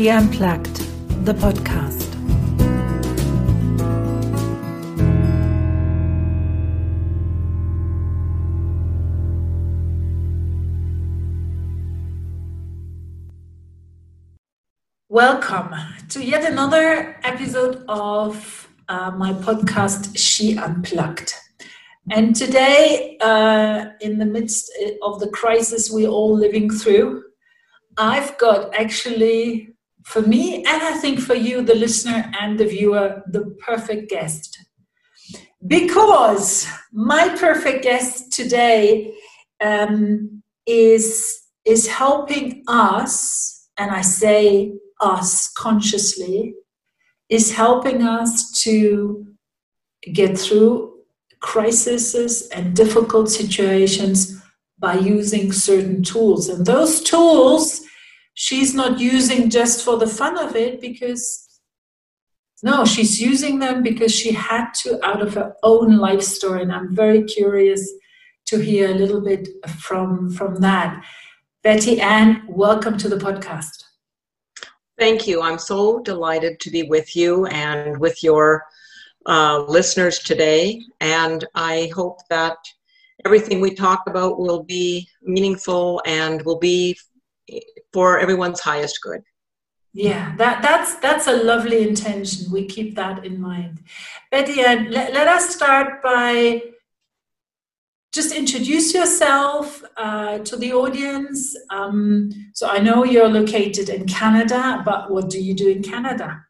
She Unplugged, the podcast. Welcome to yet another episode of uh, my podcast, She Unplugged. And today, uh, in the midst of the crisis we're all living through, I've got actually, for me, and I think for you, the listener and the viewer, the perfect guest. Because my perfect guest today um, is, is helping us, and I say us consciously, is helping us to get through crises and difficult situations by using certain tools. And those tools, she's not using just for the fun of it because, no, she's using them because she had to out of her own life story. And I'm very curious to hear a little bit from, from that. Betty Ann, welcome to the podcast. Thank you. I'm so delighted to be with you and with your uh, listeners today. And I hope that everything we talk about will be meaningful and will be for everyone's highest good. Yeah, that, that's that's a lovely intention. We keep that in mind. Betty, uh, let, let us start by just introduce yourself uh, to the audience. Um, so I know you're located in Canada, but what do you do in Canada?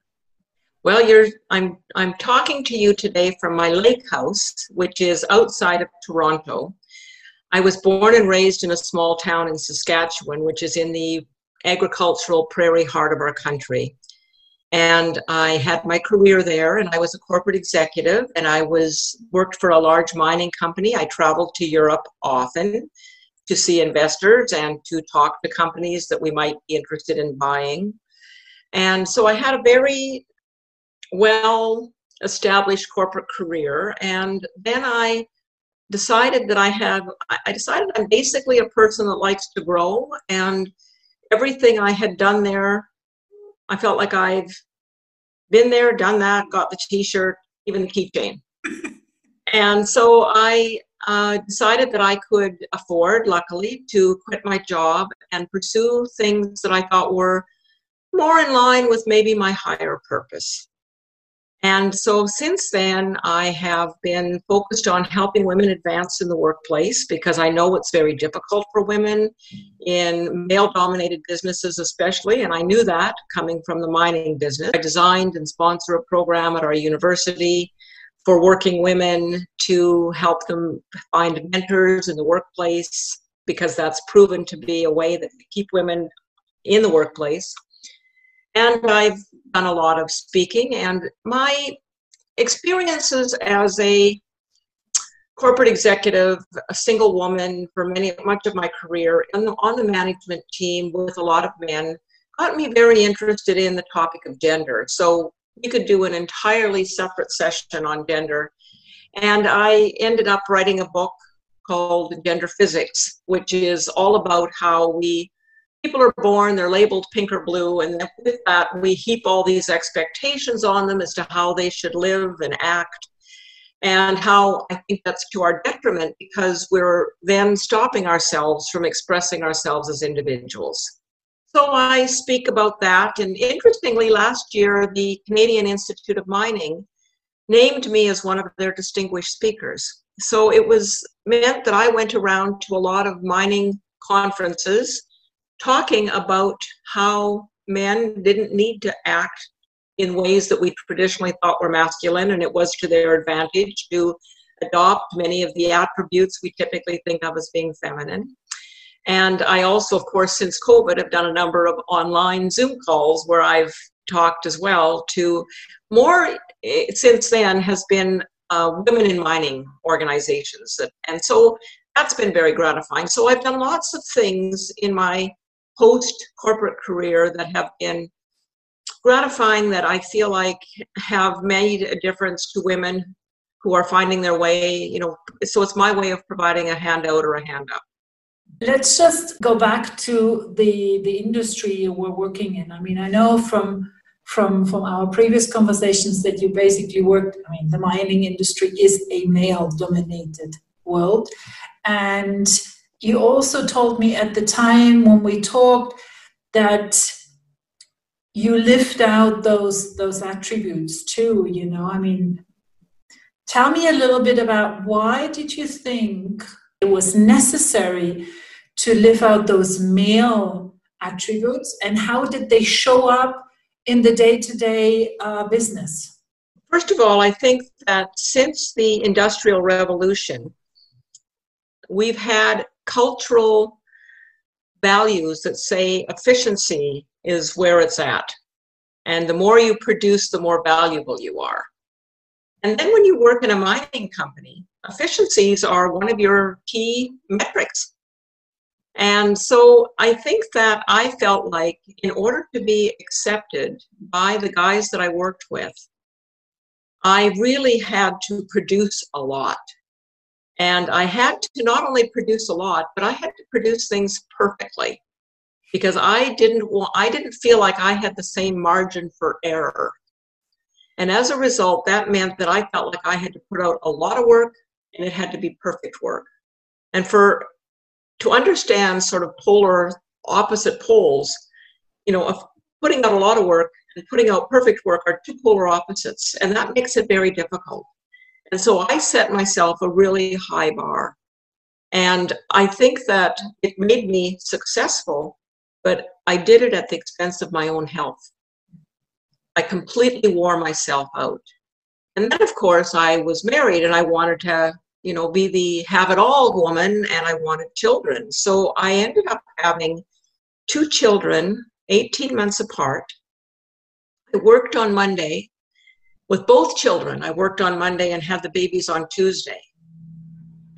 Well, you're I'm I'm talking to you today from my lake house, which is outside of Toronto. I was born and raised in a small town in Saskatchewan, which is in the agricultural prairie heart of our country. And I had my career there and I was a corporate executive and I was worked for a large mining company. I traveled to Europe often to see investors and to talk to companies that we might be interested in buying. And so I had a very well established corporate career. And then I decided that I have, I decided I'm basically a person that likes to grow. And everything I had done there, I felt like I've been there, done that, got the t shirt, even the keychain. and so I uh, decided that I could afford, luckily, to quit my job and pursue things that I thought were more in line with maybe my higher purpose. And so since then, I have been focused on helping women advance in the workplace because I know it's very difficult for women in male dominated businesses, especially. And I knew that coming from the mining business. I designed and sponsor a program at our university for working women to help them find mentors in the workplace because that's proven to be a way that keep women in the workplace. And I've done a lot of speaking, and my experiences as a corporate executive, a single woman for many much of my career, and on the management team with a lot of men, got me very interested in the topic of gender. So we could do an entirely separate session on gender. And I ended up writing a book called Gender Physics, which is all about how we people are born, they're labeled pink or blue, and with that, we heap all these expectations on them as to how they should live and act. And how I think that's to our detriment because we're then stopping ourselves from expressing ourselves as individuals. So I speak about that. And interestingly, last year, the Canadian Institute of Mining named me as one of their distinguished speakers. So it was meant that I went around to a lot of mining conferences talking about how men didn't need to act in ways that we traditionally thought were masculine, and it was to their advantage to adopt many of the attributes we typically think of as being feminine. And I also, of course, since COVID, have done a number of online Zoom calls where I've talked as well to more eh, since then has been uh, women in mining organizations. And so that's been very gratifying. So I've done lots of things in my post corporate career that have been gratifying that I feel like have made a difference to women who are finding their way, you know, so it's my way of providing a handout or a hand up. let's just go back to the the industry we're working in. I mean, I know from from from our previous conversations that you basically worked. I mean, the mining industry is a male dominated world, and you also told me at the time when we talked that you lift out those those attributes too you know i mean tell me a little bit about why did you think it was necessary to live out those male attributes and how did they show up in the day-to-day uh, business? First of all i think that since the industrial revolution we've had cultural values that say efficiency is where it's at. And the more you produce, the more valuable you are. And then when you work in a mining company, efficiencies are one of your key metrics. And so I think that I felt like in order to be accepted by the guys that I worked with, I really had to produce a lot. And I had to not only produce a lot, but I had to produce things perfectly because I didn't want, I didn't feel like I had the same margin for error. And as a result, that meant that I felt like I had to put out a lot of work and it had to be perfect work. And for to understand sort of polar opposite poles, you know, of putting out a lot of work and putting out perfect work are two polar opposites, and that makes it very difficult. And so I set myself a really high bar. And I think that it made me successful, but I did it at the expense of my own health. I completely wore myself out. And then, of course, I was married and I wanted to, you know, be the have it all woman and I wanted children. So I ended up having two children, 18 months apart. I worked on Monday with both children. I worked on Monday and had the babies on Tuesday.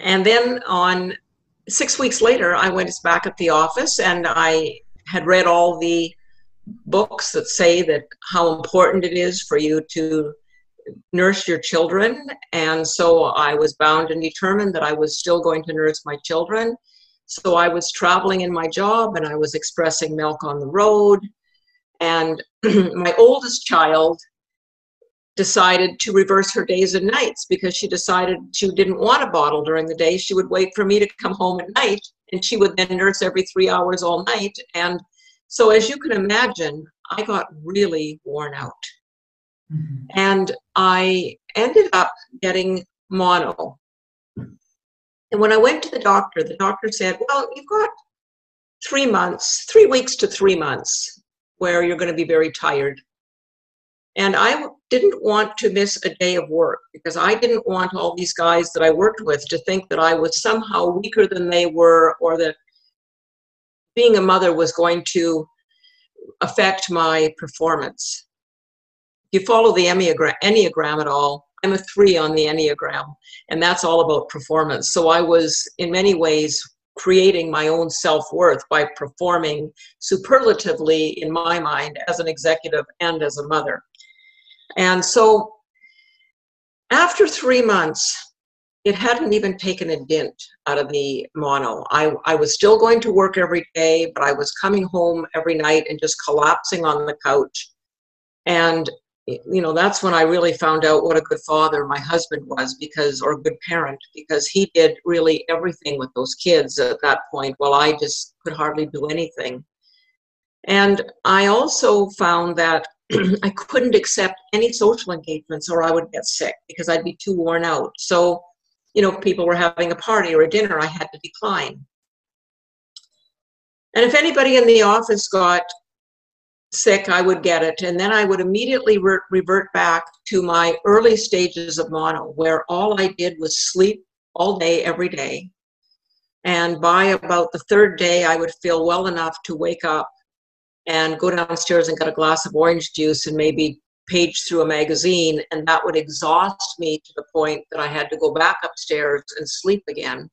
And then on six weeks later, I went back at the office and I had read all the books that say that how important it is for you to nurse your children. And so I was bound and determined that I was still going to nurse my children. So I was traveling in my job and I was expressing milk on the road. And my oldest child decided to reverse her days and nights because she decided she didn't want a bottle during the day. She would wait for me to come home at night, and she would then nurse every three hours all night. And so, as you can imagine, I got really worn out. Mm-hmm. And I ended up getting mono. And when I went to the doctor, the doctor said, Well, you've got three months, three weeks to three months where you're going to be very tired and I didn't want to miss a day of work because I didn't want all these guys that I worked with to think that I was somehow weaker than they were or that being a mother was going to affect my performance. If you follow the Enneagram, at all, I'm a three on the Enneagram, and that's all about performance. So I was, in many ways, creating my own self worth by performing superlatively, in my mind, as an executive and as a mother. And so after three months, it hadn't even taken a dent out of the mono. I, I was still going to work every day, but I was coming home every night and just collapsing on the couch. And, you know, that's when I really found out what a good father my husband was because, or a good parent, because he did really everything with those kids at that point while I just could hardly do anything. And I also found that I couldn't accept any social engagements or I would get sick because I'd be too worn out. So, you know, if people were having a party or a dinner, I had to decline. And if anybody in the office got sick, I would get it. And then I would immediately re- revert back to my early stages of mono, where all I did was sleep all day, every day. And by about the third day, I would feel well enough to wake up and go downstairs and get a glass of orange juice and maybe page through a magazine, and that would exhaust me to the point that I had to go back upstairs and sleep again.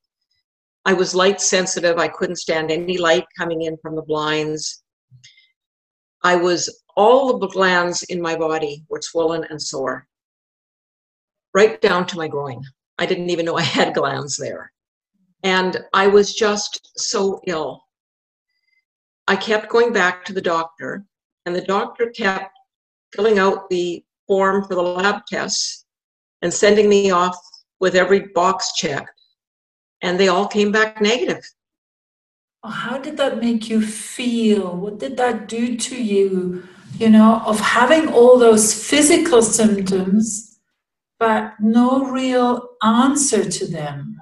I was light sensitive. I couldn't stand any light coming in from the blinds. I was, all the glands in my body were swollen and sore, right down to my groin. I didn't even know I had glands there. And I was just so ill. I kept going back to the doctor, and the doctor kept filling out the form for the lab tests and sending me off with every box checked. And they all came back negative. How did that make you feel? What did that do to you? You know, of having all those physical symptoms, but no real answer to them.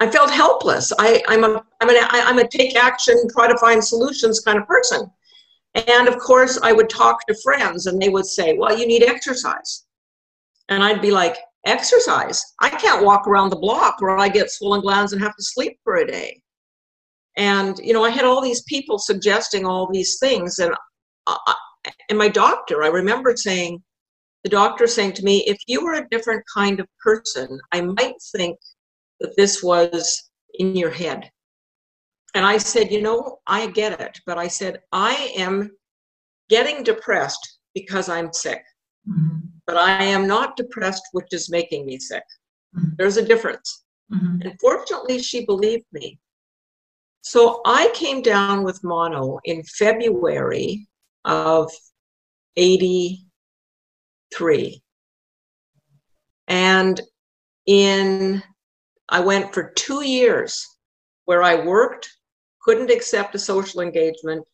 I felt helpless. I, I'm a I'm an I'm a take action, try to find solutions kind of person. And of course, I would talk to friends, and they would say, "Well, you need exercise," and I'd be like, "Exercise? I can't walk around the block, or I get swollen glands and have to sleep for a day." And you know, I had all these people suggesting all these things, and I, and my doctor, I remember saying, the doctor saying to me, "If you were a different kind of person, I might think that this was in your head. And I said, You know, I get it. But I said, I am getting depressed because I'm sick. Mm-hmm. But I am not depressed, which is making me sick. Mm-hmm. There's a difference. Mm-hmm. And fortunately, she believed me. So I came down with mono in February of 83. And in I went for two years where I worked, couldn't accept a social engagement,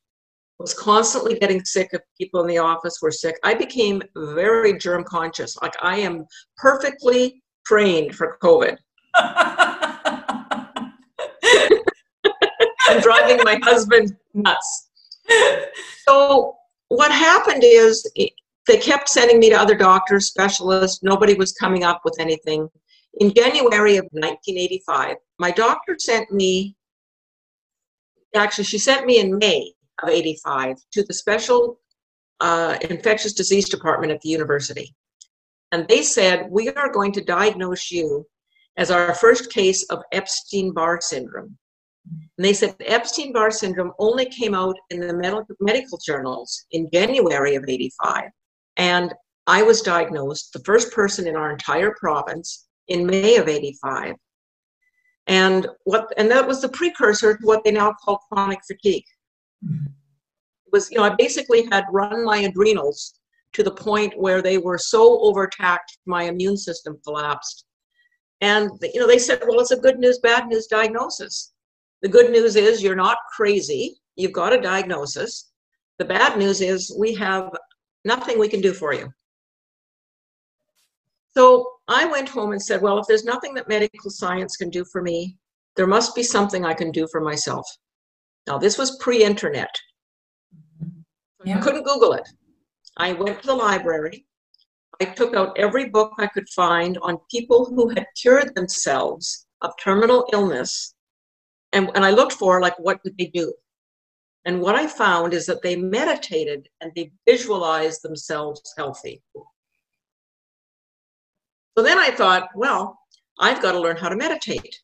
was constantly getting sick if people in the office were sick. I became very germ conscious. Like I am perfectly trained for COVID. I'm driving my husband nuts. So what happened is they kept sending me to other doctors, specialists. Nobody was coming up with anything. In January of 1985, my doctor sent me, actually, she sent me in May of 85 to the special uh, infectious disease department at the university. And they said, We are going to diagnose you as our first case of Epstein Barr syndrome. And they said Epstein Barr syndrome only came out in the medical, medical journals in January of 85. And I was diagnosed, the first person in our entire province, in May of 85. And what and that was the precursor to what they now call chronic fatigue. It was, you know, I basically had run my adrenals to the point where they were so overtaxed my immune system collapsed. And you know, they said, well, it's a good news, bad news diagnosis. The good news is you're not crazy. You've got a diagnosis. The bad news is we have nothing we can do for you. So I went home and said, well, if there's nothing that medical science can do for me, there must be something I can do for myself. Now, this was pre internet. Yeah. I couldn't Google it. I went to the library. I took out every book I could find on people who had cured themselves of terminal illness. And, and I looked for, like, what did they do? And what I found is that they meditated and they visualized themselves healthy. So then I thought, well, I've got to learn how to meditate.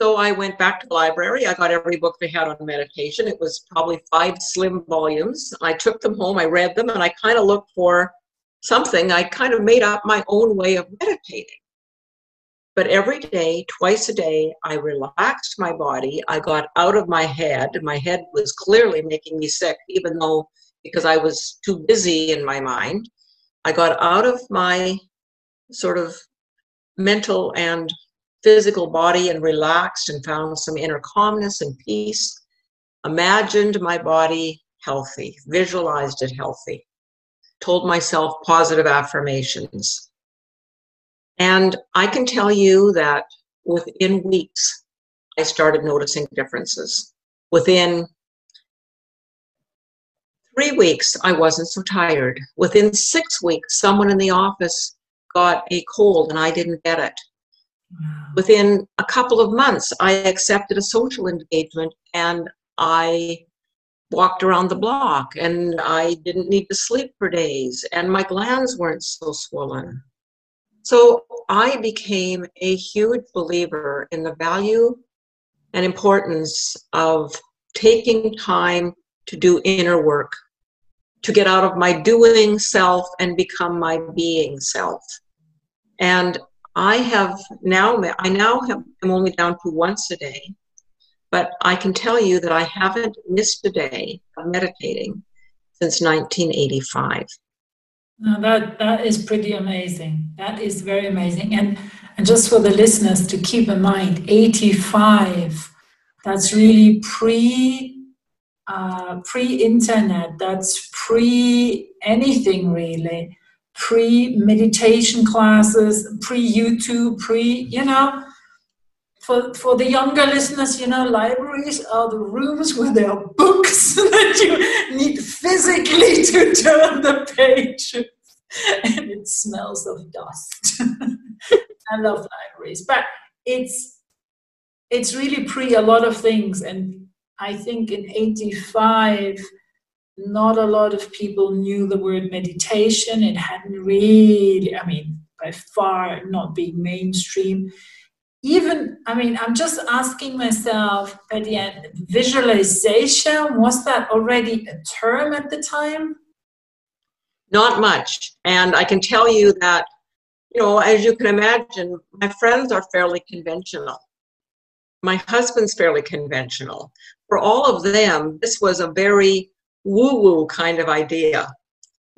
So I went back to the library. I got every book they had on meditation. It was probably five slim volumes. I took them home, I read them, and I kind of looked for something. I kind of made up my own way of meditating. But every day, twice a day, I relaxed my body. I got out of my head. My head was clearly making me sick, even though because I was too busy in my mind. I got out of my sort of mental and physical body and relaxed and found some inner calmness and peace. Imagined my body healthy, visualized it healthy, told myself positive affirmations. And I can tell you that within weeks, I started noticing differences. Within three weeks, I wasn't so tired. Within six weeks, someone in the office got a cold and I didn't get it. Wow. Within a couple of months, I accepted a social engagement and I walked around the block and I didn't need to sleep for days and my glands weren't so swollen. So I became a huge believer in the value and importance of taking time to do inner work, to get out of my doing self and become my being self. And I have now, I now have, I'm only down to once a day, but I can tell you that I haven't missed a day of meditating since 1985. Now that that is pretty amazing. That is very amazing. And and just for the listeners to keep in mind, 85. That's really pre uh, pre-internet. That's pre anything really. Pre meditation classes, pre YouTube, pre you know for, for the younger listeners, you know, libraries are the rooms where there are books that you need physically to turn the page. and it smells of dust. I love libraries, but it's it's really pre a lot of things, and I think in '85, not a lot of people knew the word meditation. It hadn't really, I mean, by far not being mainstream. Even i mean i'm just asking myself at the end visualization was that already a term at the time? Not much. And i can tell you that you know as you can imagine my friends are fairly conventional. My husband's fairly conventional for all of them this was a very woo woo kind of idea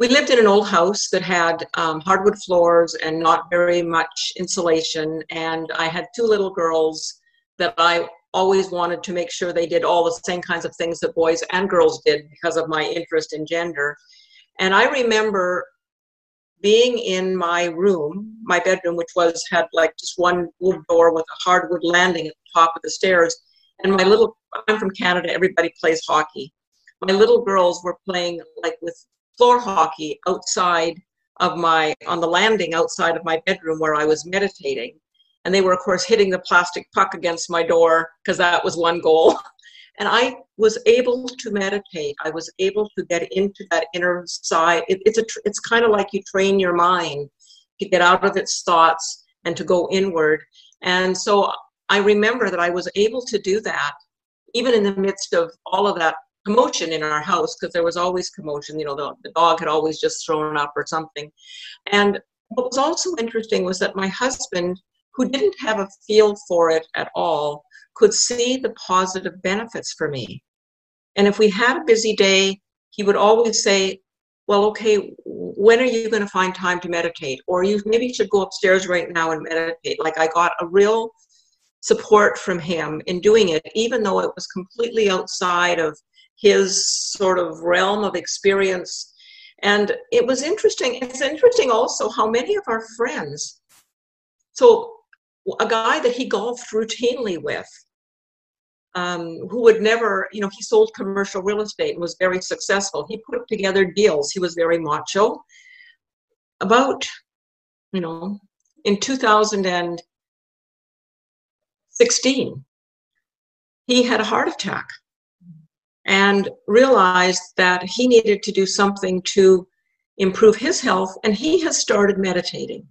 we lived in an old house that had um, hardwood floors and not very much insulation. And I had two little girls that I always wanted to make sure they did all the same kinds of things that boys and girls did because of my interest in gender. And I remember being in my room, my bedroom, which was had like just one wood door with a hardwood landing at the top of the stairs. And my little, I'm from Canada, everybody plays hockey. My little girls were playing like with floor hockey outside of my on the landing outside of my bedroom where I was meditating. And they were, of course, hitting the plastic puck against my door because that was one goal. And I was able to meditate. I was able to get into that inner side. It, it's a, it's kind of like you train your mind to get out of its thoughts and to go inward. And so I remember that I was able to do that, even in the midst of all of that commotion in our house because there was always commotion. You know, the, the dog had always just thrown up or something. And what was also interesting was that my husband, who didn't have a feel for it at all, could see the positive benefits for me. And if we had a busy day, he would always say, well, okay, when are you going to find time to meditate? Or you maybe should go upstairs right now and meditate. Like I got a real support from him in doing it, even though it was completely outside of his sort of realm of experience. And it was interesting. It's interesting also how many of our friends, so a guy that he golfed routinely with, um, who would never, you know, he sold commercial real estate and was very successful. He put together deals. He was very macho. About, you know, in 2016, he had a heart attack and realized that he needed to do something to improve his health, and he has started meditating.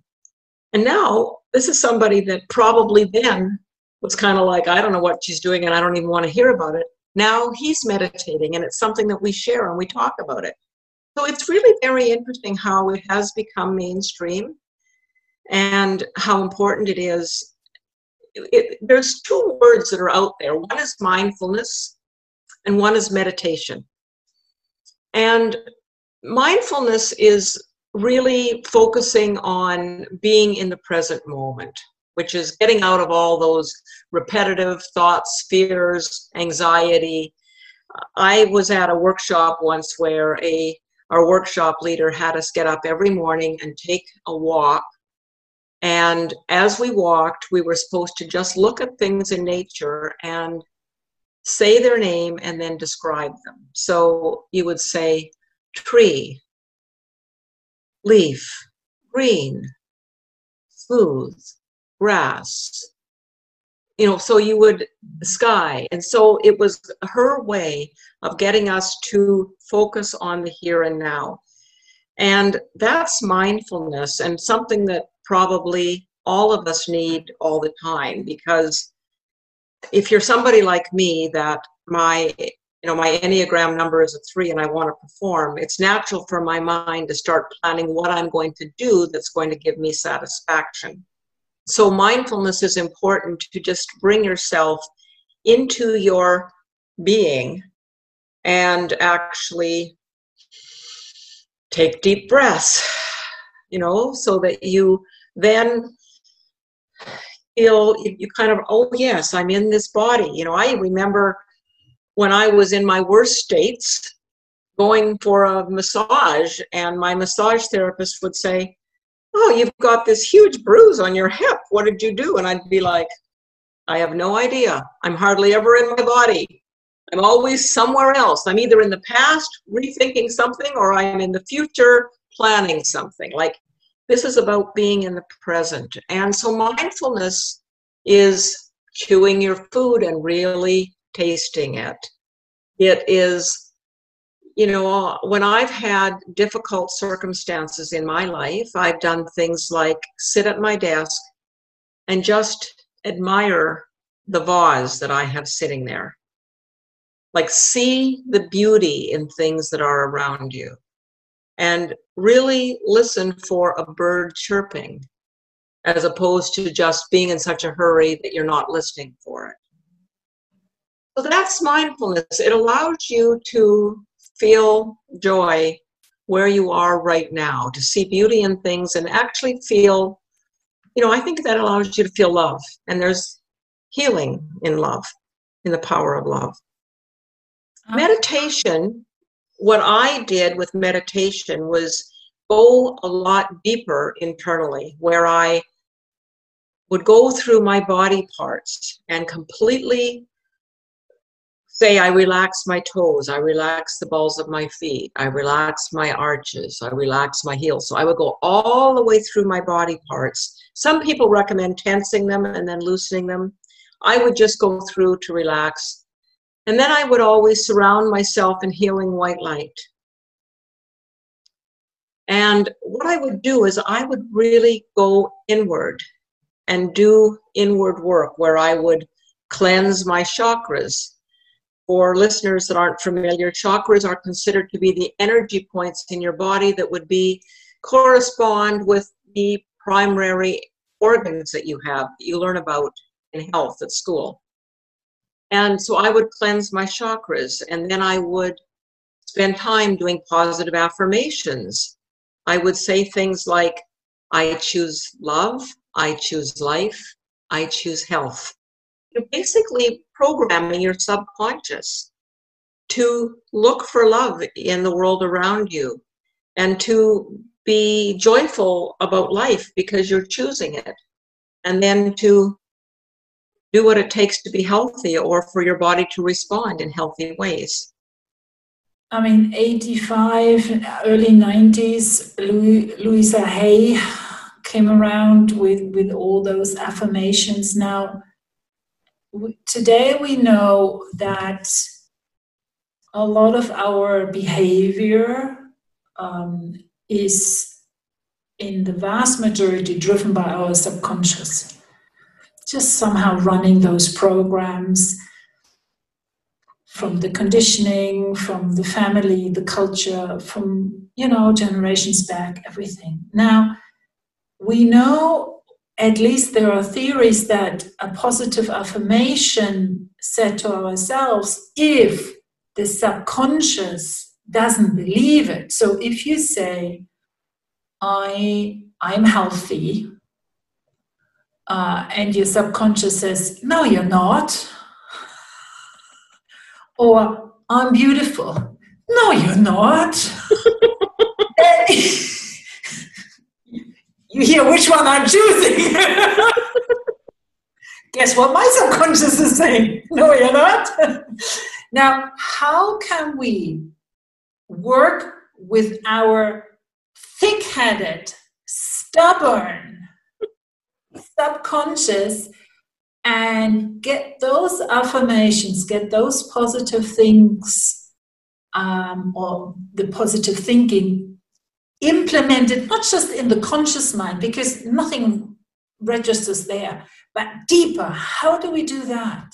And now, this is somebody that probably then was kind of like, I don't know what she's doing, and I don't even want to hear about it. Now he's meditating, and it's something that we share and we talk about it. So it's really very interesting how it has become mainstream and how important it is. It, there's two words that are out there. One is mindfulness, and one is meditation. And mindfulness is really focusing on being in the present moment, which is getting out of all those repetitive thoughts, fears, anxiety. I was at a workshop once where a our workshop leader had us get up every morning and take a walk. And as we walked, we were supposed to just look at things in nature and say their name and then describe them. So you would say tree, leaf, green, smooth, grass. You know, so you would sky. And so it was her way of getting us to focus on the here and now. And that's mindfulness and something that probably all of us need all the time because if you're somebody like me that my you know my enneagram number is a three and i want to perform it's natural for my mind to start planning what i'm going to do that's going to give me satisfaction. So mindfulness is important to just bring yourself into your being and actually take deep breaths, you know, so that you then feel you kind of, oh, yes, I'm in this body. You know, I remember when I was in my worst states going for a massage, and my massage therapist would say, Oh, you've got this huge bruise on your hip. What did you do? And I'd be like, I have no idea. I'm hardly ever in my body. I'm always somewhere else. I'm either in the past rethinking something or I'm in the future planning something. Like this is about being in the present. And so mindfulness is chewing your food and really tasting it. It is, you know, when I've had difficult circumstances in my life, I've done things like sit at my desk and just admire the vase that I have sitting there like see the beauty in things that are around you and really listen for a bird chirping as opposed to just being in such a hurry that you're not listening for it. So that's mindfulness. It allows you to feel joy where you are right now, to see beauty in things and actually feel, you know, I think that allows you to feel love. And there's healing in love, in the power of love. Uh-huh. Meditation, what I did with meditation was go a lot deeper internally, where I would go through my body parts and completely say, I relax my toes, I relax the balls of my feet, I relax my arches, I relax my heels. So I would go all the way through my body parts. Some people recommend tensing them and then loosening them. I would just go through to relax and then I would always surround myself in healing white light. And what I would do is I would really go inward and do inward work where I would cleanse my chakras. For listeners that aren't familiar, chakras are considered to be the energy points in your body that would be correspond with the primary organs that you have that you learn about in health at school. And so I would cleanse my chakras and then I would spend time doing positive affirmations. I would say things like, I choose love, I choose life, I choose health. You're basically programming your subconscious to look for love in the world around you and to be joyful about life because you're choosing it. And then to do what it takes to be healthy or for your body to respond in healthy ways. I mean, 85, early 90s, Louisa Hay came around with, with all those affirmations. Now, today we know that a lot of our behavior um, is in the vast majority driven by our subconscious just somehow running those programs from the conditioning, from the family, the culture, from, you know, generations back, everything. Now, we know, at least there are theories that a positive affirmation said to ourselves, if the subconscious doesn't believe it. So if you say, I, I'm healthy, uh, and your subconscious says, No, you're not. Or, I'm beautiful. No, you're not. you hear which one I'm choosing. Guess what my subconscious is saying? No, you're not. now, how can we work with our thick headed, stubborn, subconscious and get those affirmations, get those positive things um, or the positive thinking implemented, not just in the conscious mind, because nothing registers there, but deeper. How do we do that?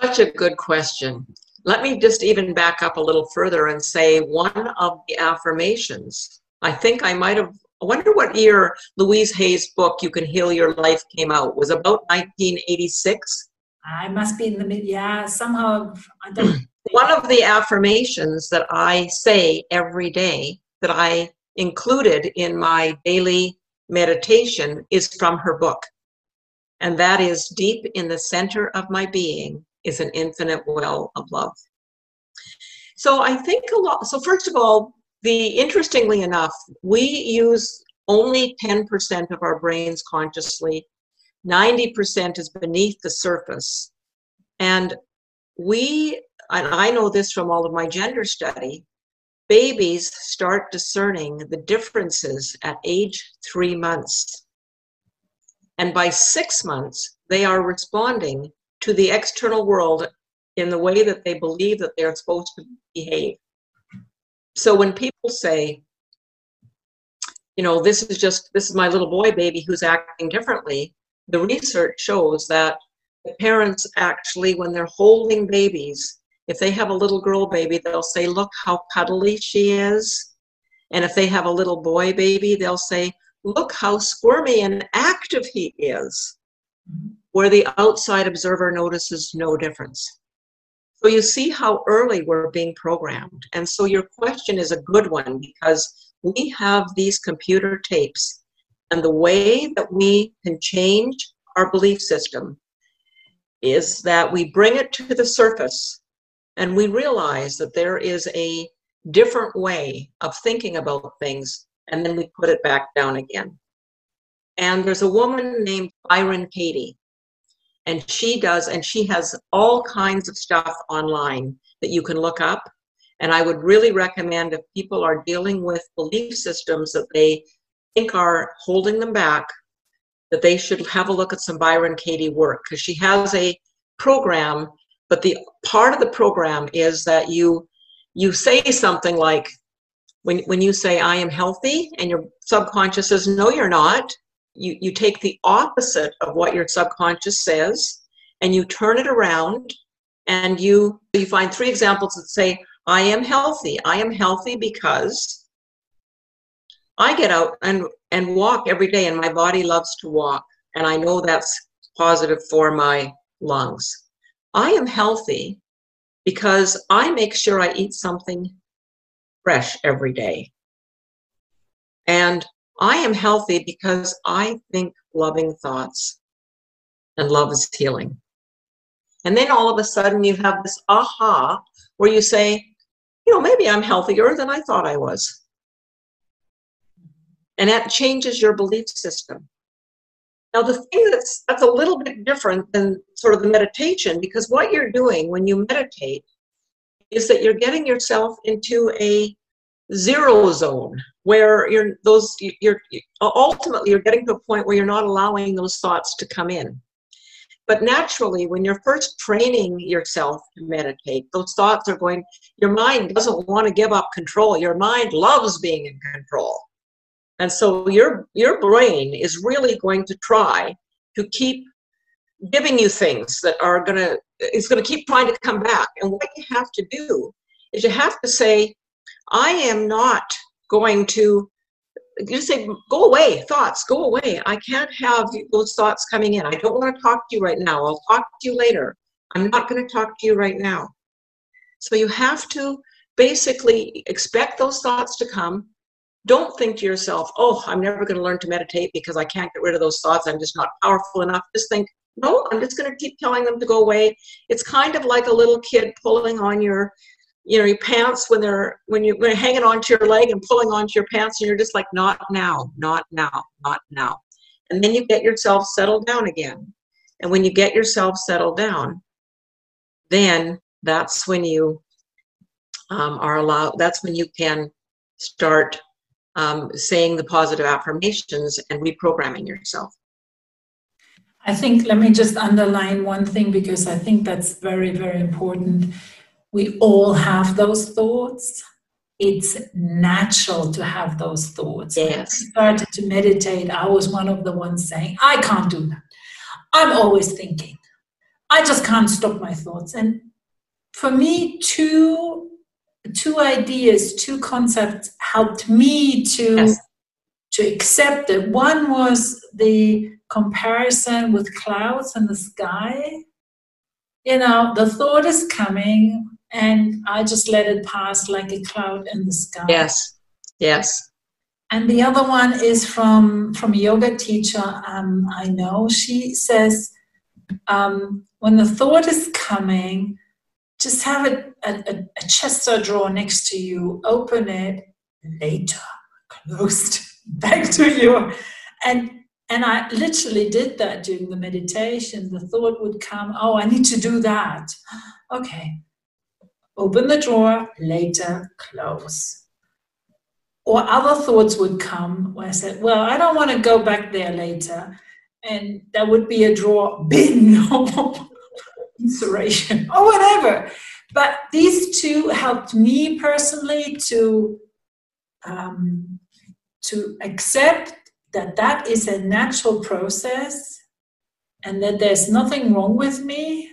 Such a good question. Let me just even back up a little further and say one of the affirmations, I think I might have I wonder what year Louise Hay's book, You Can Heal Your Life, came out. Was about 1986? I must be in the mid, yeah, somehow. I don't. One of the affirmations that I say every day that I included in my daily meditation is from her book. And that is deep in the center of my being is an infinite well of love. So I think a lot. So, first of all, the interestingly enough, we use only 10% of our brains consciously. 90% is beneath the surface. And we, and I know this from all of my gender study, babies start discerning the differences at age three months. And by six months, they are responding to the external world in the way that they believe that they're supposed to behave. So when people say, you know, this is just, this is my little boy baby who's acting differently, the research shows that the parents actually, when they're holding babies, if they have a little girl baby, they'll say, look how cuddly she is. And if they have a little boy baby, they'll say, look how squirmy and active he is. Mm-hmm. Where the outside observer notices no difference. So you see how early we're being programmed. And so your question is a good one because we have these computer tapes, and the way that we can change our belief system is that we bring it to the surface and we realize that there is a different way of thinking about things, and then we put it back down again. And there's a woman named Byron Katie, and she does and she has all kinds of stuff online that you can look up. And i would really recommend if people are dealing with belief systems that they think are holding them back that they should have a look at some byron katie work because she has a program but the part of the program is that you you say something like when, when you say i am healthy and your subconscious says no you're not you, you take the opposite of what your subconscious says and you turn it around and you you find three examples that say i am healthy. I am healthy because i get out and and walk every day and my body loves to walk and i know that's positive for my lungs. I am healthy because i make sure i eat something fresh every day. And I am healthy because I think loving thoughts and love is healing. And then all of a sudden you have this aha where you say, you know, maybe I'm healthier than I thought I was. And that changes your belief system. Now, the thing that's, that's a little bit different than sort of the meditation, because what you're doing when you meditate is that you're getting yourself into a zero zone where you're those you're ultimately you're getting to a point where you're not allowing those thoughts to come in. But naturally when you're first training yourself to meditate those thoughts are going your mind doesn't want to give up control. Your mind loves being in control. And so your your brain is really going to try to keep giving you things that are going to is going to keep trying to come back. And what you have to do is you have to say I am not going to you say, go away, thoughts, go away. I can't have those thoughts coming in. I don't want to talk to you right now. I'll talk to you later. I'm not going to talk to you right now. So you have to basically expect those thoughts to come. Don't think to yourself, oh, I'm never going to learn to meditate because I can't get rid of those thoughts. I'm just not powerful enough. Just think, no, I'm just going to keep telling them to go away. It's kind of like a little kid pulling on your you know your pants when they're when you when you're hanging onto your leg and pulling onto your pants and you're just like not now not now not now. And then you get yourself settled down again. And when you get yourself settled down then that's when you um, are allowed that's when you can start um, saying the positive affirmations and reprogramming yourself. I think let me just underline one thing because i think that's very very important we all have those thoughts. It's natural to have those thoughts. Yes. I started to meditate. I was one of the ones saying, I can't do that. I'm always thinking. I just can't stop my thoughts. And for me, two two ideas, two concepts helped me to yes. to accept it. One was the comparison with clouds and the sky. You know, the thought is coming, and I just let it pass like a cloud in the sky. Yes, yes. And the other one is from from a yoga teacher um, I know. She says, um, when the thought is coming, just have a, a, a chest drawer next to you. Open it later, closed back to you, and and I literally did that during the meditation. The thought would come, oh, I need to do that. Okay. Open the drawer, later, close. Or other thoughts would come where I said, well, I don't want to go back there later. And that would be a drawer bin or inspiration or whatever. But these two helped me personally to um, to accept that that is a natural process and that there's nothing wrong with me.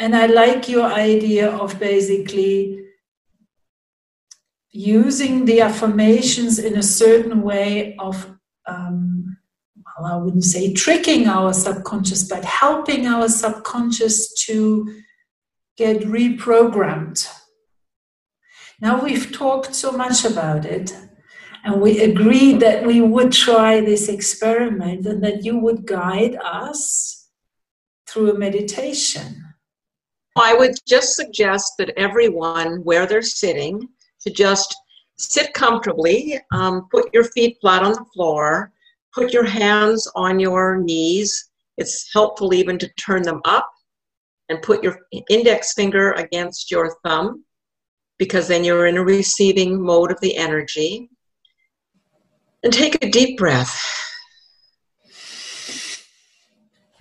And I like your idea of basically using the affirmations in a certain way of, um, well, I wouldn't say tricking our subconscious, but helping our subconscious to get reprogrammed. Now we've talked so much about it. And we agreed that we would try this experiment and that you would guide us through a meditation. I would just suggest that everyone, where they're sitting, to just sit comfortably, um, put your feet flat on the floor, put your hands on your knees. It's helpful even to turn them up and put your index finger against your thumb because then you're in a receiving mode of the energy. And take a deep breath.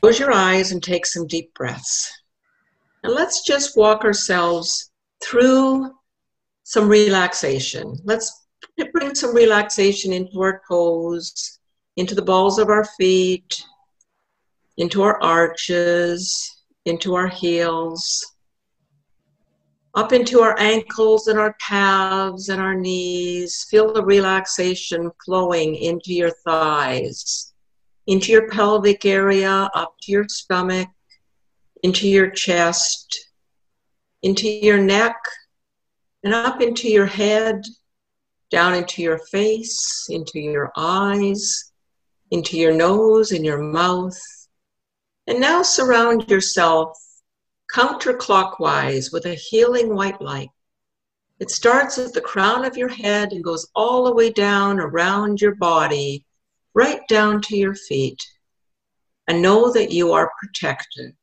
Close your eyes and take some deep breaths. And let's just walk ourselves through some relaxation. Let's bring some relaxation into our toes, into the balls of our feet, into our arches, into our heels up into our ankles and our calves and our knees. Feel the relaxation flowing into your thighs, into your pelvic area, up to your stomach, into your chest, into your neck, and up into your head, down into your face, into your eyes, into your nose and your mouth. And now surround yourself counterclockwise with a healing white light. It starts at the crown of your head and goes all the way down around your body, right down to your feet. And know that you are protected.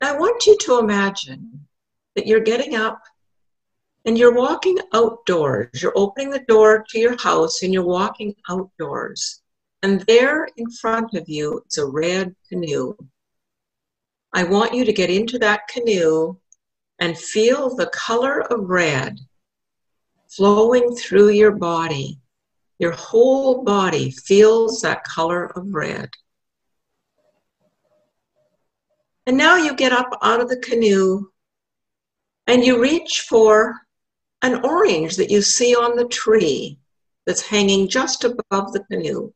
I want you to imagine that you're getting up and you're walking outdoors. You're opening the door to your house and you're walking outdoors. And there in front of you is a red canoe. I want you to get into that canoe and feel the color of red flowing through your body. Your whole body feels that color of red. And now you get up out of the canoe and you reach for an orange that you see on the tree that's hanging just above the canoe.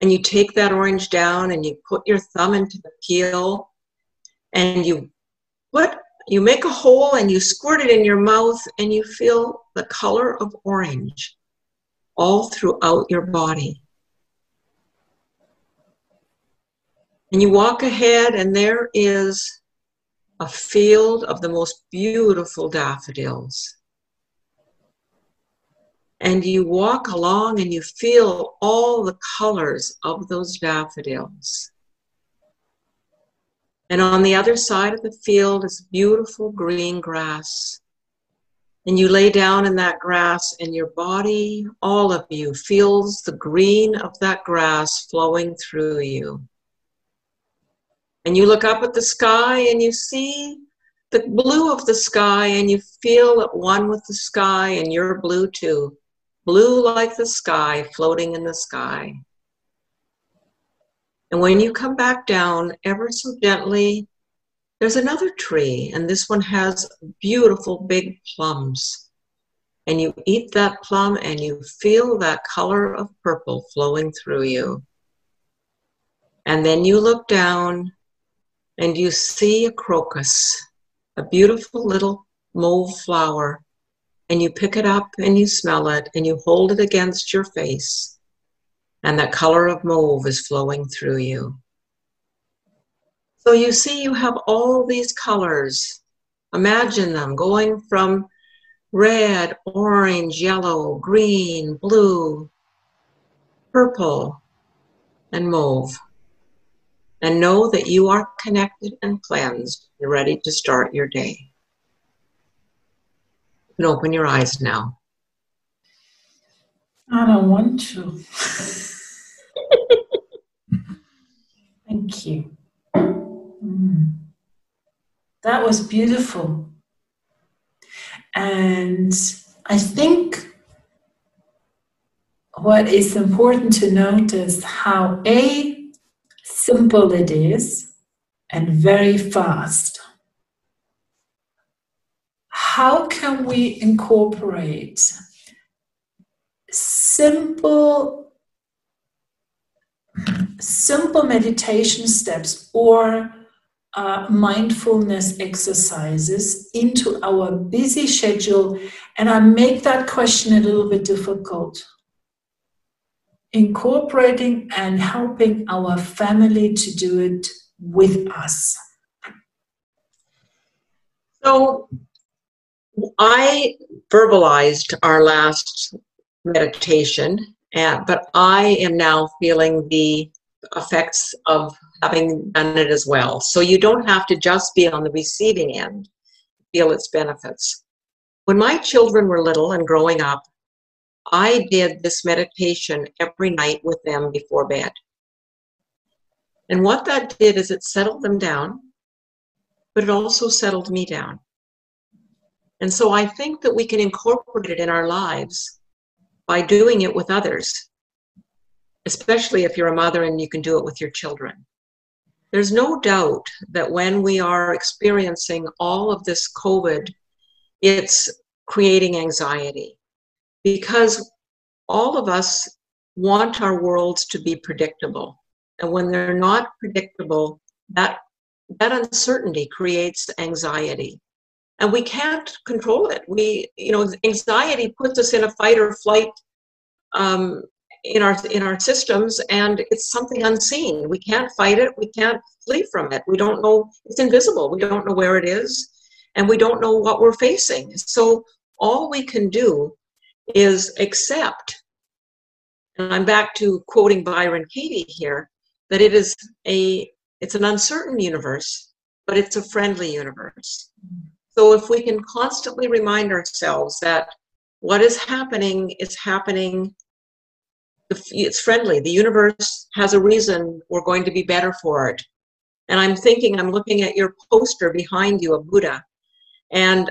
And you take that orange down and you put your thumb into the peel and you put you make a hole and you squirt it in your mouth and you feel the color of orange all throughout your body and you walk ahead and there is a field of the most beautiful daffodils and you walk along and you feel all the colors of those daffodils. And on the other side of the field is beautiful green grass. And you lay down in that grass, and your body, all of you, feels the green of that grass flowing through you. And you look up at the sky and you see the blue of the sky, and you feel at one with the sky, and you're blue too blue like the sky, floating in the sky. And when you come back down ever so gently, there's another tree, and this one has beautiful big plums. and you eat that plum and you feel that color of purple flowing through you. And then you look down and you see a crocus, a beautiful little mauve flower, and you pick it up and you smell it and you hold it against your face, and that color of mauve is flowing through you. So you see, you have all these colors. Imagine them going from red, orange, yellow, green, blue, purple, and mauve. And know that you are connected and cleansed and ready to start your day. You can open your eyes now. I don't want to. Thank you. Mm. That was beautiful. And I think what is important to notice how a simple it is and very fast. How can we incorporate simple simple meditation steps or uh, mindfulness exercises into our busy schedule, and I make that question a little bit difficult. Incorporating and helping our family to do it with us. So, I verbalized our last meditation, and, but I am now feeling the effects of having done it as well. So you don't have to just be on the receiving end, feel its benefits. When my children were little and growing up, I did this meditation every night with them before bed. And what that did is it settled them down, but it also settled me down. And so I think that we can incorporate it in our lives by doing it with others, especially if you're a mother and you can do it with your children. There's no doubt that when we are experiencing all of this COVID, it's creating anxiety because all of us want our worlds to be predictable. And when they're not predictable, that, that uncertainty creates anxiety. And we can't control it. We, you know, anxiety puts us in a fight or flight um, in our in our systems and it's something unseen we can't fight it we can't flee from it we don't know it's invisible we don't know where it is and we don't know what we're facing so all we can do is accept and i'm back to quoting byron katie here that it is a it's an uncertain universe but it's a friendly universe so if we can constantly remind ourselves that what is happening is happening it's friendly. The universe has a reason we're going to be better for it. And I'm thinking, I'm looking at your poster behind you, a Buddha. And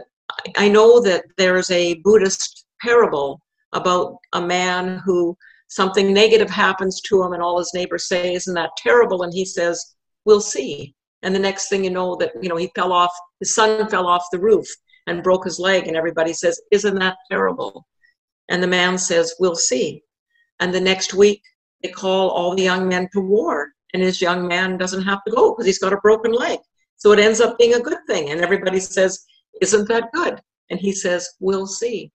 I know that there's a Buddhist parable about a man who something negative happens to him, and all his neighbors say, Isn't that terrible? And he says, We'll see. And the next thing you know, that you know, he fell off, his son fell off the roof and broke his leg, and everybody says, Isn't that terrible? And the man says, We'll see. And the next week, they call all the young men to war, and his young man doesn't have to go because he's got a broken leg. So it ends up being a good thing. And everybody says, Isn't that good? And he says, We'll see.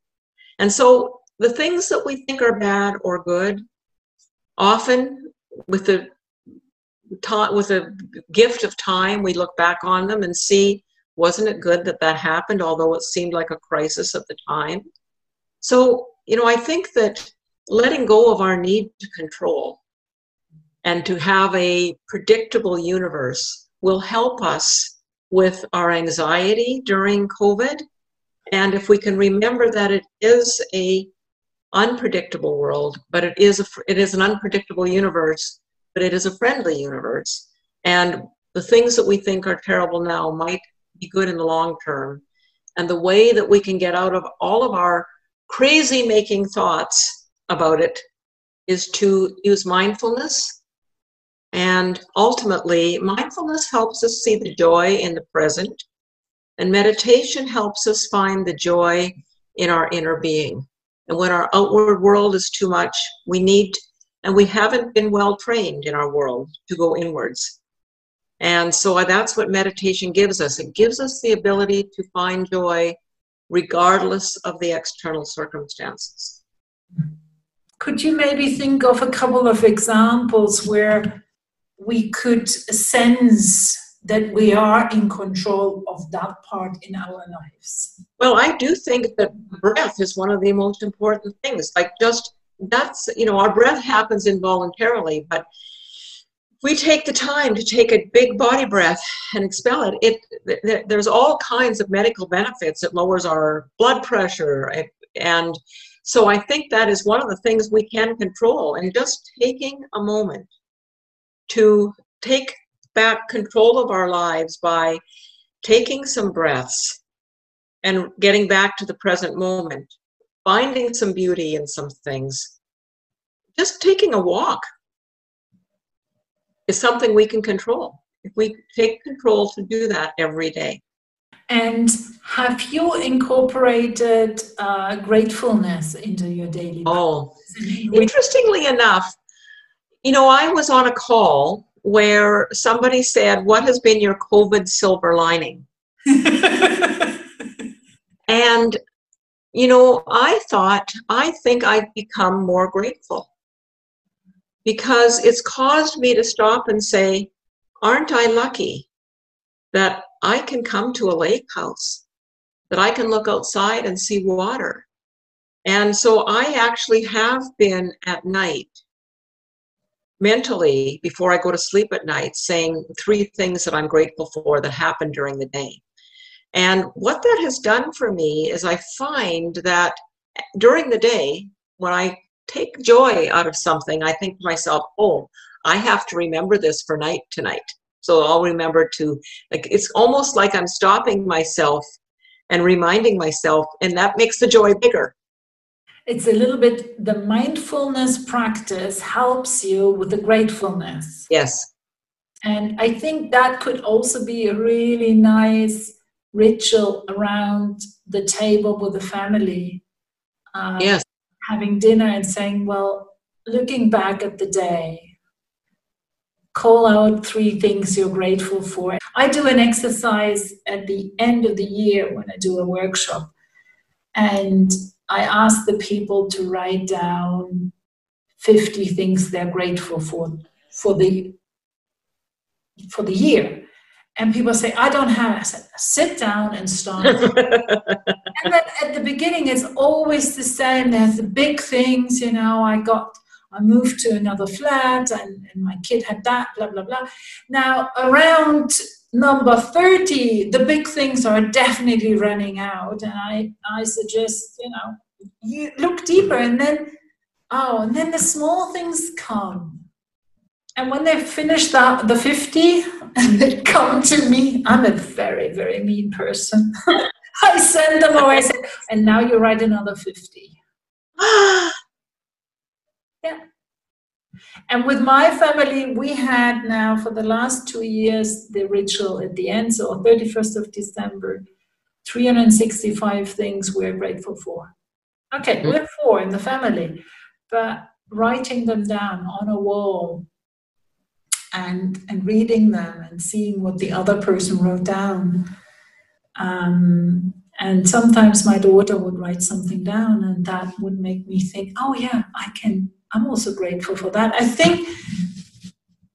And so the things that we think are bad or good, often with the with a gift of time, we look back on them and see, wasn't it good that that happened, although it seemed like a crisis at the time? So, you know, I think that letting go of our need to control and to have a predictable universe will help us with our anxiety during covid and if we can remember that it is a unpredictable world but it is a, it is an unpredictable universe but it is a friendly universe and the things that we think are terrible now might be good in the long term and the way that we can get out of all of our crazy making thoughts about it is to use mindfulness. And ultimately, mindfulness helps us see the joy in the present. And meditation helps us find the joy in our inner being. And when our outward world is too much, we need, and we haven't been well trained in our world to go inwards. And so that's what meditation gives us. It gives us the ability to find joy regardless of the external circumstances. Could you maybe think of a couple of examples where we could sense that we are in control of that part in our lives? Well, I do think that breath is one of the most important things. Like, just that's, you know, our breath happens involuntarily, but we take the time to take a big body breath and expel it, it there's all kinds of medical benefits. It lowers our blood pressure. And so I think that is one of the things we can control. And just taking a moment to take back control of our lives by taking some breaths and getting back to the present moment, finding some beauty in some things, just taking a walk is something we can control. If we take control to do that every day. And have you incorporated uh, gratefulness into your daily? Oh, interestingly enough, you know, I was on a call where somebody said, What has been your COVID silver lining? and, you know, I thought, I think I've become more grateful because it's caused me to stop and say, Aren't I lucky that I can come to a lake house, that I can look outside and see water? And so I actually have been at night mentally before I go to sleep at night saying three things that I'm grateful for that happened during the day. And what that has done for me is I find that during the day, when I take joy out of something, I think to myself, oh, I have to remember this for night tonight. So I'll remember to, like, it's almost like I'm stopping myself and reminding myself, and that makes the joy bigger. It's a little bit the mindfulness practice helps you with the gratefulness. Yes. And I think that could also be a really nice ritual around the table with the family. Um, yes having dinner and saying, well, looking back at the day, call out three things you're grateful for. I do an exercise at the end of the year when I do a workshop, and I ask the people to write down 50 things they're grateful for for the for the year. And people say, I don't have it. I said, sit down and start. and then at the beginning, it's always the same. There's the big things, you know, I got, I moved to another flat and, and my kid had that, blah, blah, blah. Now, around number 30, the big things are definitely running out. And I, I suggest, you know, you look deeper and then, oh, and then the small things come and when they finish the, the 50 and they come to me, I'm a very, very mean person. I send them away, say, and now you write another 50. yeah. And with my family, we had now for the last two years the ritual at the end, so 31st of December, 365 things we're grateful for. Okay, mm-hmm. we're four in the family, but writing them down on a wall and and reading them and seeing what the other person wrote down. Um, and sometimes my daughter would write something down, and that would make me think, "Oh yeah, I can. I'm also grateful for that." I think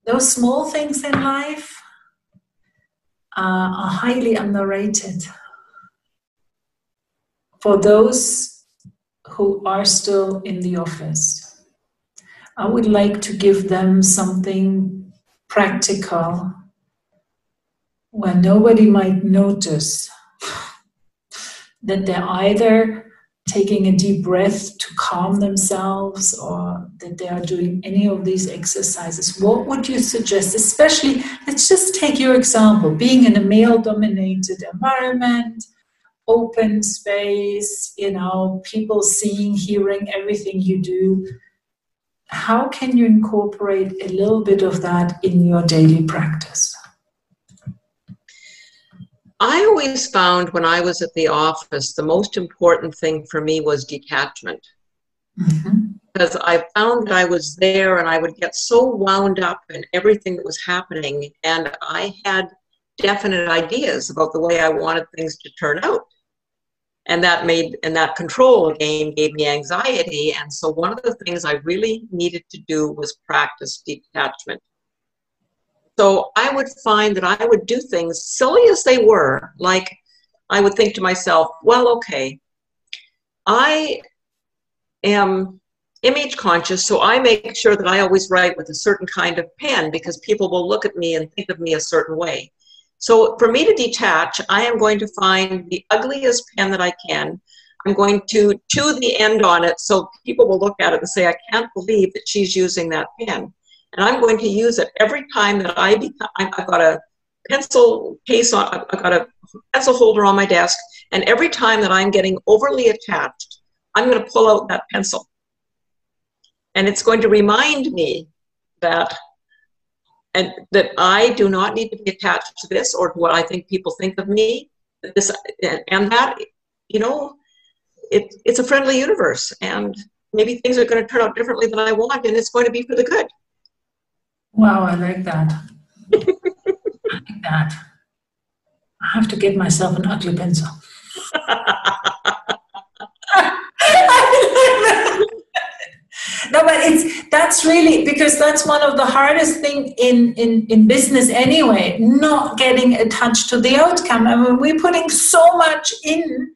those small things in life uh, are highly underrated for those who are still in the office. I would like to give them something practical where nobody might notice that they're either taking a deep breath to calm themselves or that they are doing any of these exercises, what would you suggest? Especially, let's just take your example being in a male dominated environment, open space, you know, people seeing, hearing everything you do how can you incorporate a little bit of that in your daily practice? I always found when I was at the office, the most important thing for me was detachment. Mm-hmm. Because I found that I was there and I would get so wound up in everything that was happening, and I had definite ideas about the way I wanted things to turn out. And that made, and that control again gave me anxiety. And so one of the things I really needed to do was practice detachment. So I would find that I would do things, silly as they were, like I would think to myself, well, okay, I am image conscious, so I make sure that I always write with a certain kind of pen because people will look at me and think of me a certain way. So for me to detach, I am going to find the ugliest pen that I can. I'm going to chew the end on it so people will look at it and say, I can't believe that she's using that pen and I'm going to use it every time that I become. I've got a pencil case on. I've got a pencil holder on my desk, and every time that I'm getting overly attached, I'm going to pull out that pencil, and it's going to remind me that and that I do not need to be attached to this or to what I think people think of me. This and that, you know, it, it's a friendly universe, and maybe things are going to turn out differently than I want, and it's going to be for the good. Wow, I like that. I like that. I have to get myself an ugly pencil. no but it's that's really because that's one of the hardest thing in, in in business anyway not getting attached to the outcome i mean we're putting so much in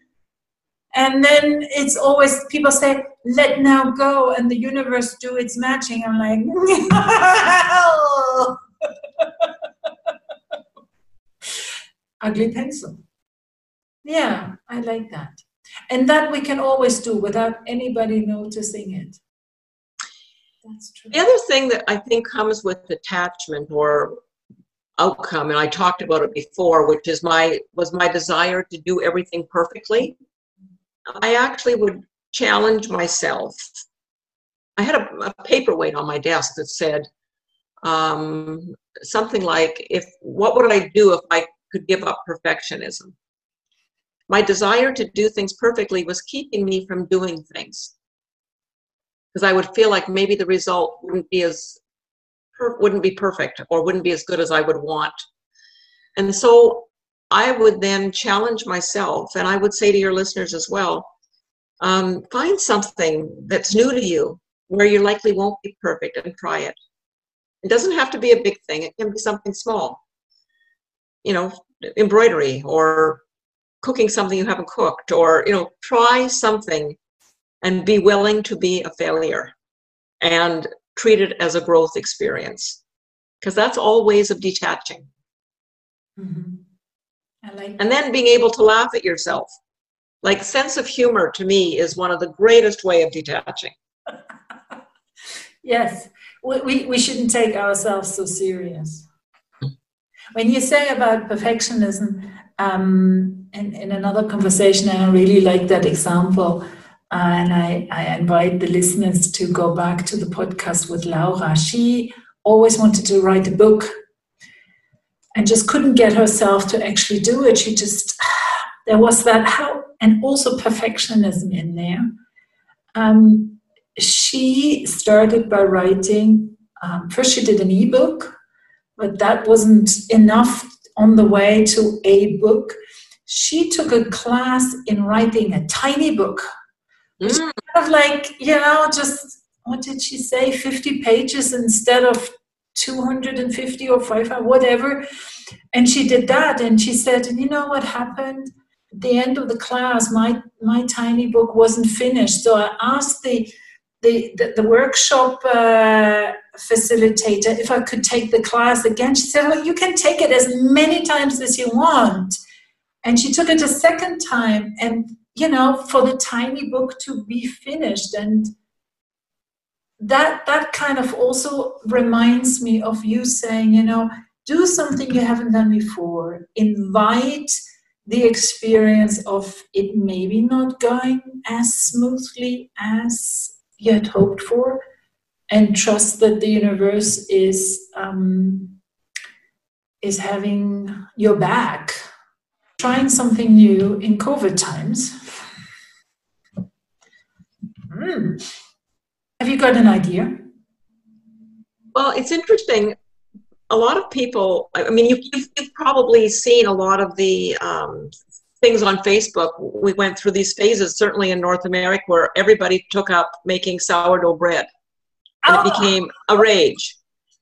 and then it's always people say let now go and the universe do its matching. I'm like ugly pencil. Yeah i like that. And that we can always do without anybody noticing it. That's true. The other thing that i think comes with attachment or outcome and i talked about it before which is my was my desire to do everything perfectly I actually would challenge myself. I had a, a paperweight on my desk that said um, something like, "If what would I do if I could give up perfectionism?" My desire to do things perfectly was keeping me from doing things because I would feel like maybe the result wouldn't be as wouldn't be perfect or wouldn't be as good as I would want. And so I would then challenge myself, and I would say to your listeners as well um, find something that's new to you where you likely won't be perfect and try it. It doesn't have to be a big thing, it can be something small. You know, embroidery or cooking something you haven't cooked, or, you know, try something and be willing to be a failure and treat it as a growth experience because that's all ways of detaching. Mm-hmm. Like and then being able to laugh at yourself. Like sense of humor to me is one of the greatest way of detaching. yes, we, we, we shouldn't take ourselves so serious. When you say about perfectionism, um, in, in another conversation, and I really like that example, uh, and I, I invite the listeners to go back to the podcast with Laura. She always wanted to write a book and just couldn't get herself to actually do it. She just, there was that how, and also perfectionism in there. Um, she started by writing, um, first, she did an ebook, but that wasn't enough on the way to a book. She took a class in writing a tiny book, mm. kind of like, you know, just what did she say, 50 pages instead of 250 or 500, whatever. And she did that. And she said, you know what happened? At the end of the class, my, my tiny book wasn't finished. So I asked the, the, the, the workshop uh, facilitator if I could take the class again. She said, well, you can take it as many times as you want. And she took it a second time. And, you know, for the tiny book to be finished. And that that kind of also reminds me of you saying you know do something you haven't done before invite the experience of it maybe not going as smoothly as you had hoped for and trust that the universe is um, is having your back trying something new in COVID times. Mm. Have you got an idea? Well, it's interesting. A lot of people, I mean, you, have you've probably seen a lot of the um, things on Facebook. We went through these phases, certainly in North America, where everybody took up making sourdough bread. And oh. it became a rage.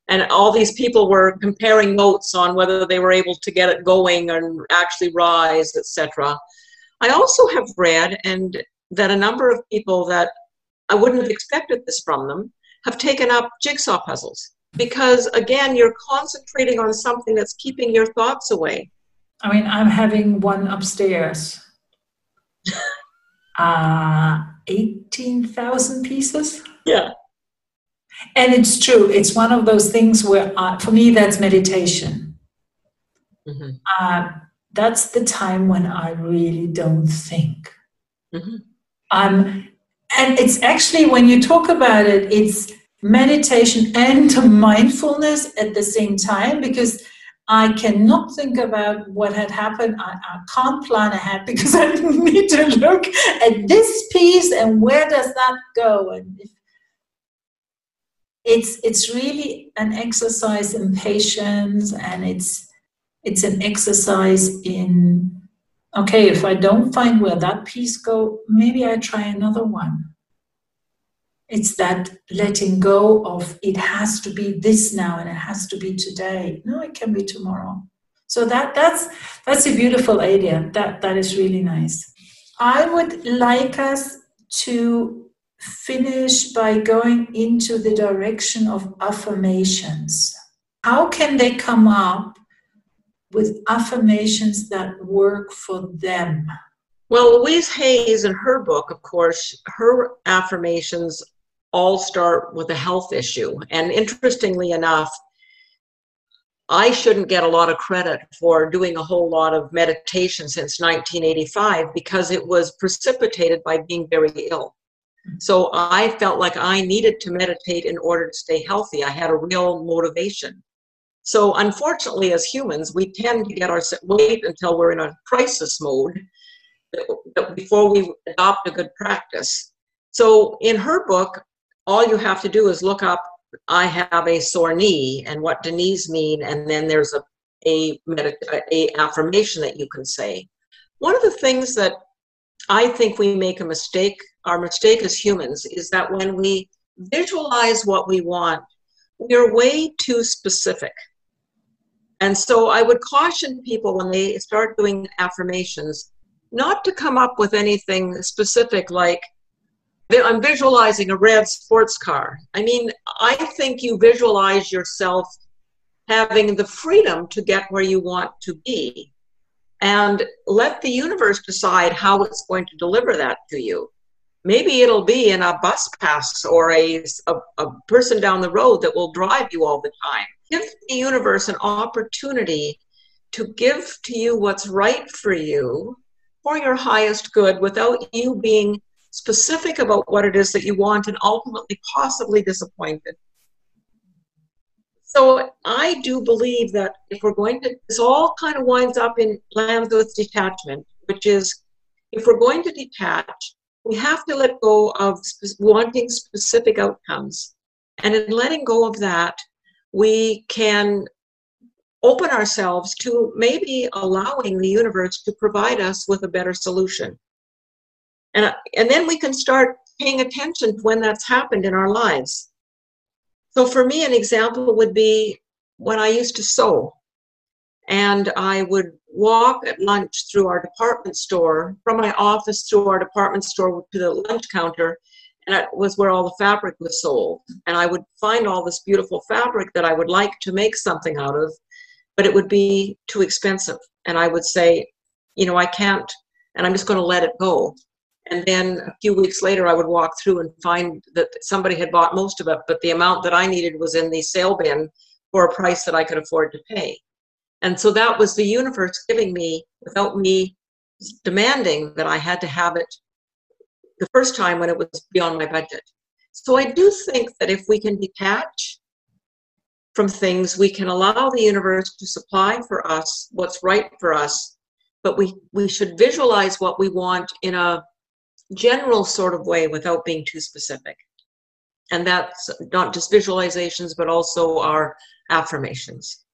And all these people were comparing notes on whether they were able to get it going and actually rise, etc. I also have read and that a number of people that I wouldn't have expected this from them have taken up jigsaw puzzles because again you're concentrating on something that's keeping your thoughts away I mean, I'm having one upstairs. uh, 18,000 pieces. Yeah. And it's true. It's one of those things where, uh, for me, that's meditation. Mm-hmm. Uh, that's the time when I really don't think. Mm-hmm. Um, and it's actually, when you talk about it, it's meditation and mindfulness at the same time because I cannot think about what had happened. I, I, can't plan ahead because I need to look at this piece and where does that go. And it's it's really an exercise in patience, and it's it's an exercise in okay. If I don't find where that piece go, maybe I try another one. It's that letting go of it has to be this now and it has to be today. No, it can be tomorrow. So that that's that's a beautiful idea. That that is really nice. I would like us to finish by going into the direction of affirmations. How can they come up with affirmations that work for them? Well, Louise Hayes, in her book, of course, her affirmations all start with a health issue. And interestingly enough, I shouldn't get a lot of credit for doing a whole lot of meditation since 1985 because it was precipitated by being very ill. So I felt like I needed to meditate in order to stay healthy. I had a real motivation. So unfortunately, as humans, we tend to get our wait until we're in a crisis mode before we adopt a good practice. So in her book, all you have to do is look up I have a sore knee and what knees mean, and then there's a a, a affirmation that you can say. One of the things that I think we make a mistake, our mistake as humans, is that when we visualize what we want, we're way too specific. And so I would caution people when they start doing affirmations not to come up with anything specific like, I'm visualizing a red sports car. I mean, I think you visualize yourself having the freedom to get where you want to be and let the universe decide how it's going to deliver that to you. Maybe it'll be in a bus pass or a, a, a person down the road that will drive you all the time. Give the universe an opportunity to give to you what's right for you for your highest good without you being specific about what it is that you want and ultimately possibly disappointed. So I do believe that if we're going to, this all kind of winds up in lands with detachment, which is if we're going to detach, we have to let go of wanting specific outcomes. And in letting go of that, we can open ourselves to maybe allowing the universe to provide us with a better solution. And, and then we can start paying attention to when that's happened in our lives. So for me, an example would be when I used to sew. And I would walk at lunch through our department store, from my office through our department store to the lunch counter, and that was where all the fabric was sold. And I would find all this beautiful fabric that I would like to make something out of, but it would be too expensive. And I would say, you know, I can't, and I'm just going to let it go. And then a few weeks later, I would walk through and find that somebody had bought most of it, but the amount that I needed was in the sale bin for a price that I could afford to pay. And so that was the universe giving me, without me demanding that I had to have it the first time when it was beyond my budget. So I do think that if we can detach from things, we can allow the universe to supply for us what's right for us but we, we should visualize what we want in a general sort of way without being too specific. And that's not just visualizations, but also our affirmations.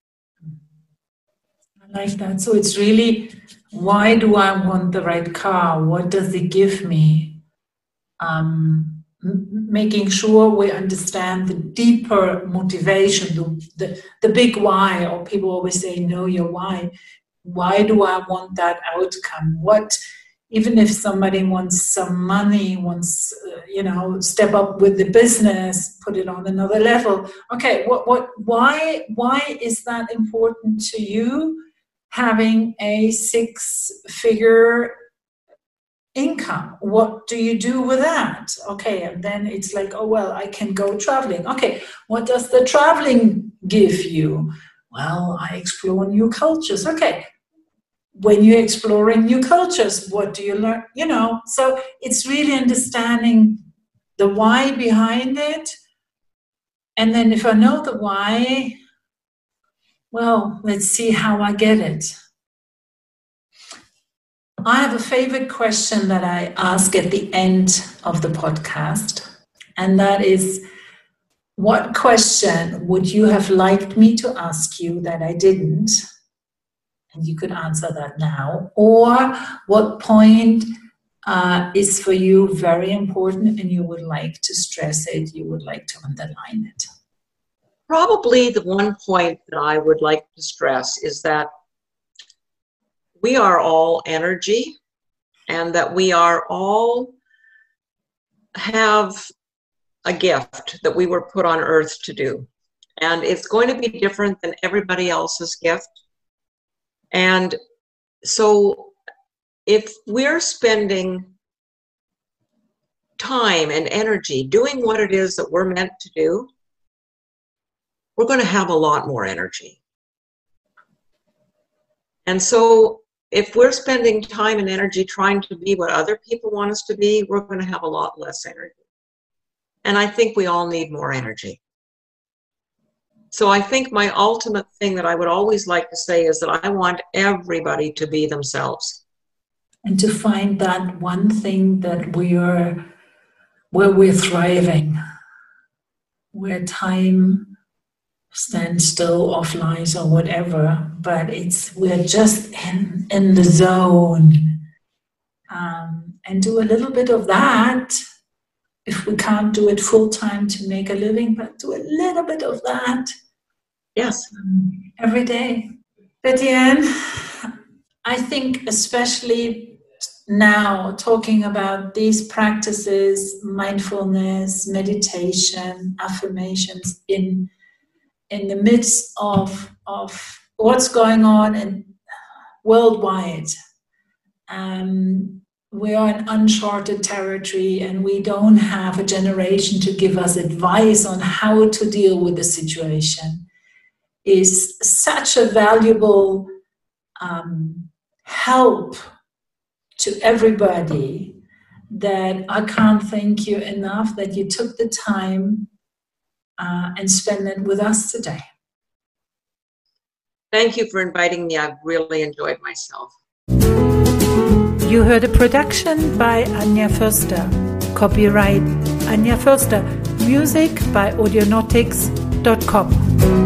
I like that. So it's really why do I want the right car? What does it give me? Um, making sure we understand the deeper motivation, the, the, the big why, or people always say, know your why. Why do I want that outcome? What, even if somebody wants some money, wants, uh, you know, step up with the business, put it on another level. Okay, what, what, why, why is that important to you? Having a six figure income. What do you do with that? Okay and then it's like oh well i can go traveling. Okay what does the traveling give you? Well i explore new cultures. Okay when you're exploring new cultures what do you learn? You know so it's really understanding the why behind it. And then if i know the why well let's see how i get it I have a favorite question that I ask at the end of the podcast, and that is what question would you have liked me to ask you that I didn't? And you could answer that now. Or what point uh, is for you very important and you would like to stress it, you would like to underline it? Probably the one point that I would like to stress is that we are all energy and that we are all have a gift that we were put on earth to do. And it's going to be different than everybody else's gift. And so if we're spending time and energy doing what it is that we're meant to do, we're going to have a lot more energy. And so if we're spending time and energy trying to be what other people want us to be, we're going to have a lot less energy. And I think we all need more energy. So I think my ultimate thing that I would always like to say is that I want everybody to be themselves. And to find that one thing that we are where we're thriving, where time stands still offline or whatever, but it's we're just in in the zone. Um, and do a little bit of that if we can't do it full time to make a living, but do a little bit of that. Yes. Um, every day. But yeah, I think especially now talking about these practices, mindfulness, meditation, affirmations in in the midst of, of what's going on in, worldwide. Um, we are in uncharted territory and we don't have a generation to give us advice on how to deal with the situation is such a valuable um, help to everybody that I can't thank you enough that you took the time uh, and spend it with us today. Thank you for inviting me. I've really enjoyed myself. You heard a production by Anja Förster. Copyright Anja Förster. Music by Audionautix.com.